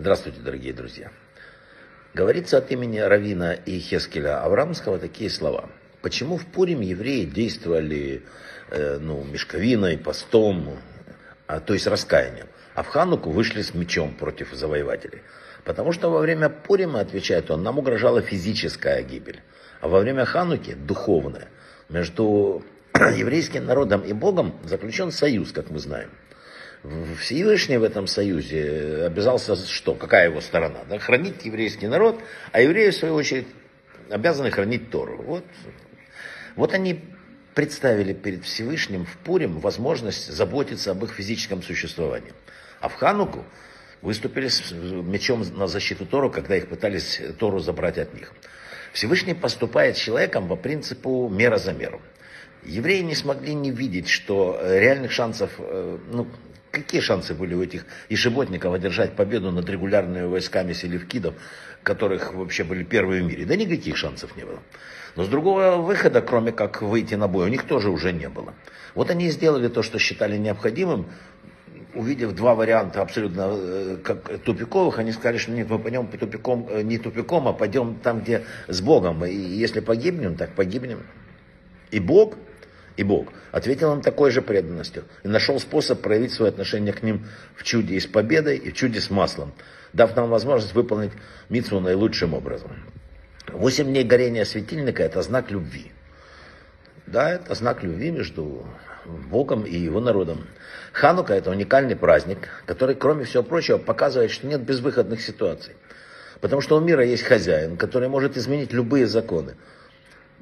Здравствуйте, дорогие друзья. Говорится от имени Равина и Хескеля Аврамского такие слова. Почему в Пурим евреи действовали э, ну, мешковиной, постом, а, то есть раскаянием, а в Хануку вышли с мечом против завоевателей? Потому что во время Пурима, отвечает он, нам угрожала физическая гибель, а во время Хануки духовная. Между еврейским народом и Богом заключен союз, как мы знаем. Всевышний в этом союзе обязался что? Какая его сторона? Да? Хранить еврейский народ, а евреи, в свою очередь, обязаны хранить Тору. Вот, вот они представили перед Всевышним в Пурим возможность заботиться об их физическом существовании. А в Хануку выступили с мечом на защиту Тору, когда их пытались Тору забрать от них. Всевышний поступает с человеком по принципу мера за меру. Евреи не смогли не видеть, что реальных шансов, э, ну, какие шансы были у этих ишеботников одержать победу над регулярными войсками селевкидов, которых вообще были первые в мире? Да никаких шансов не было. Но с другого выхода, кроме как выйти на бой, у них тоже уже не было. Вот они сделали то, что считали необходимым, увидев два варианта абсолютно э, как тупиковых, они сказали, что нет, мы пойдем по тупиком, э, не тупиком, а пойдем там, где с Богом. И если погибнем, так погибнем. И Бог, и Бог ответил им такой же преданностью. И нашел способ проявить свое отношение к ним в чуде и с победой, и в чуде с маслом, дав нам возможность выполнить митцву наилучшим образом. Восемь дней горения светильника – это знак любви. Да, это знак любви между Богом и его народом. Ханука – это уникальный праздник, который, кроме всего прочего, показывает, что нет безвыходных ситуаций. Потому что у мира есть хозяин, который может изменить любые законы.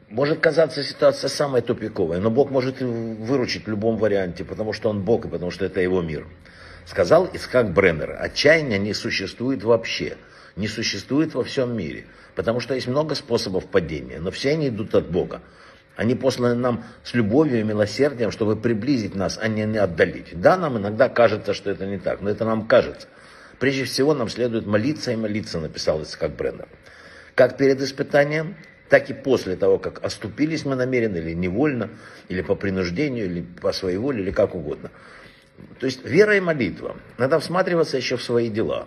Может казаться ситуация самой тупиковой, но Бог может выручить в любом варианте, потому что Он Бог и потому что это Его мир. Сказал Исхак Бреннер, отчаяния не существует вообще, не существует во всем мире, потому что есть много способов падения, но все они идут от Бога. Они посланы нам с любовью и милосердием, чтобы приблизить нас, а не отдалить. Да, нам иногда кажется, что это не так, но это нам кажется. Прежде всего нам следует молиться и молиться, написал Исхак Бреннер. Как перед испытанием, так и после того, как оступились мы намеренно или невольно, или по принуждению, или по своей воле, или как угодно. То есть вера и молитва. Надо всматриваться еще в свои дела.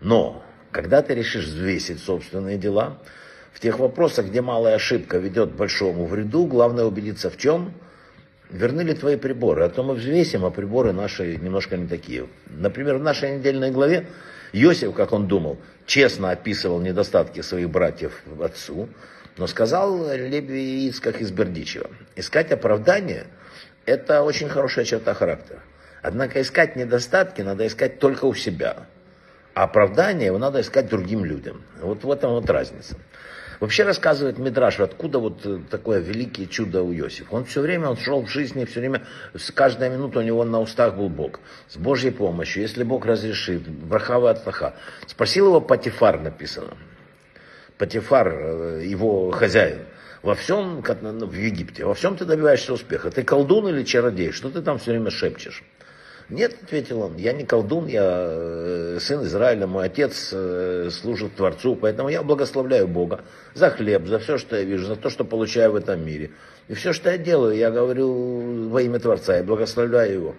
Но, когда ты решишь взвесить собственные дела, в тех вопросах, где малая ошибка ведет к большому вреду, главное убедиться в чем, верны ли твои приборы. А то мы взвесим, а приборы наши немножко не такие. Например, в нашей недельной главе Иосиф, как он думал, честно описывал недостатки своих братьев отцу, но сказал Леви Ицкак из Бердичева, искать оправдание – это очень хорошая черта характера. Однако искать недостатки надо искать только у себя. А оправдание его надо искать другим людям. Вот в этом вот разница. Вообще рассказывает Мидраш, откуда вот э, такое великое чудо у Иосифа. Он все время, он шел в жизни, все время, с каждой минуты у него на устах был Бог. С Божьей помощью, если Бог разрешит, брахава от лоха. Спросил его Патифар, написано. Патифар, э, его хозяин. Во всем, как в Египте, во всем ты добиваешься успеха. Ты колдун или чародей? Что ты там все время шепчешь? Нет, ответил он, я не колдун, я э, сын Израиля, мой отец э, служит Творцу, поэтому я благословляю Бога за хлеб, за все, что я вижу, за то, что получаю в этом мире. И все, что я делаю, я говорю во имя Творца, я благословляю его.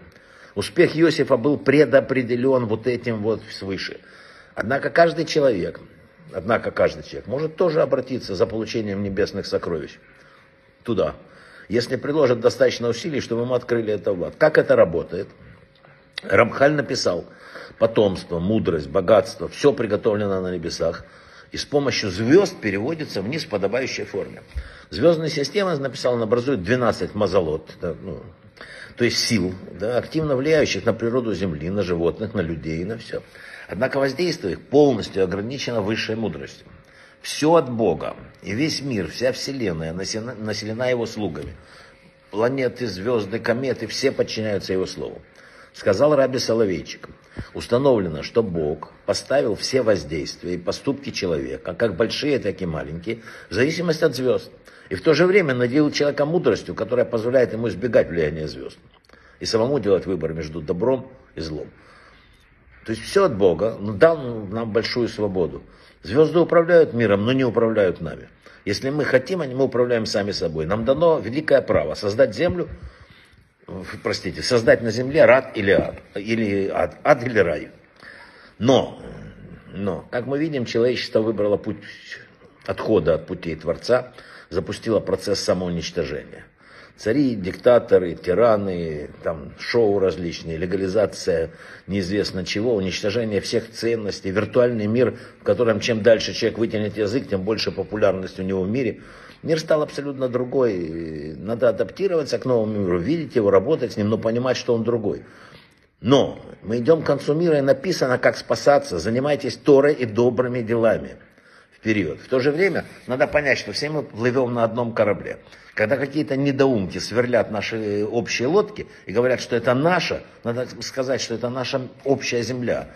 Успех Иосифа был предопределен вот этим вот свыше. Однако каждый человек, однако каждый человек может тоже обратиться за получением небесных сокровищ туда, если приложит достаточно усилий, чтобы мы открыли это влад. Как это работает? Рамхаль написал, потомство, мудрость, богатство, все приготовлено на небесах, и с помощью звезд переводится вниз в подобающей форме. Звездная система, написал, он образует 12 мазолот, да, ну, то есть сил, да, активно влияющих на природу Земли, на животных, на людей, на все. Однако воздействие их полностью ограничено высшей мудростью. Все от Бога, и весь мир, вся Вселенная населена его слугами. Планеты, звезды, кометы, все подчиняются его слову. Сказал Раби Соловейчик, установлено, что Бог поставил все воздействия и поступки человека, как большие, так и маленькие, в зависимости от звезд. И в то же время наделил человека мудростью, которая позволяет ему избегать влияния звезд. И самому делать выбор между добром и злом. То есть все от Бога, но дал нам большую свободу. Звезды управляют миром, но не управляют нами. Если мы хотим, мы управляем сами собой. Нам дано великое право создать землю, простите, создать на земле рад или ад, или ад, ад или рай. Но Но, как мы видим, человечество выбрало путь отхода от путей Творца, запустило процесс самоуничтожения. Цари, диктаторы, тираны, там, шоу различные, легализация неизвестно чего, уничтожение всех ценностей, виртуальный мир, в котором чем дальше человек вытянет язык, тем больше популярность у него в мире. Мир стал абсолютно другой. Надо адаптироваться к новому миру, видеть его, работать с ним, но понимать, что он другой. Но мы идем к концу мира, и написано, как спасаться. Занимайтесь Торой и добрыми делами вперед. В то же время надо понять, что все мы плывем на одном корабле. Когда какие-то недоумки сверлят наши общие лодки и говорят, что это наша, надо сказать, что это наша общая земля.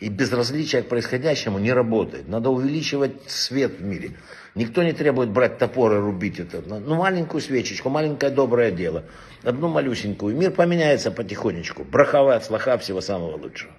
И безразличие к происходящему не работает. Надо увеличивать свет в мире. Никто не требует брать топор и рубить это. Ну, маленькую свечечку, маленькое доброе дело. Одну малюсенькую. Мир поменяется потихонечку. Брахава от слаха всего самого лучшего.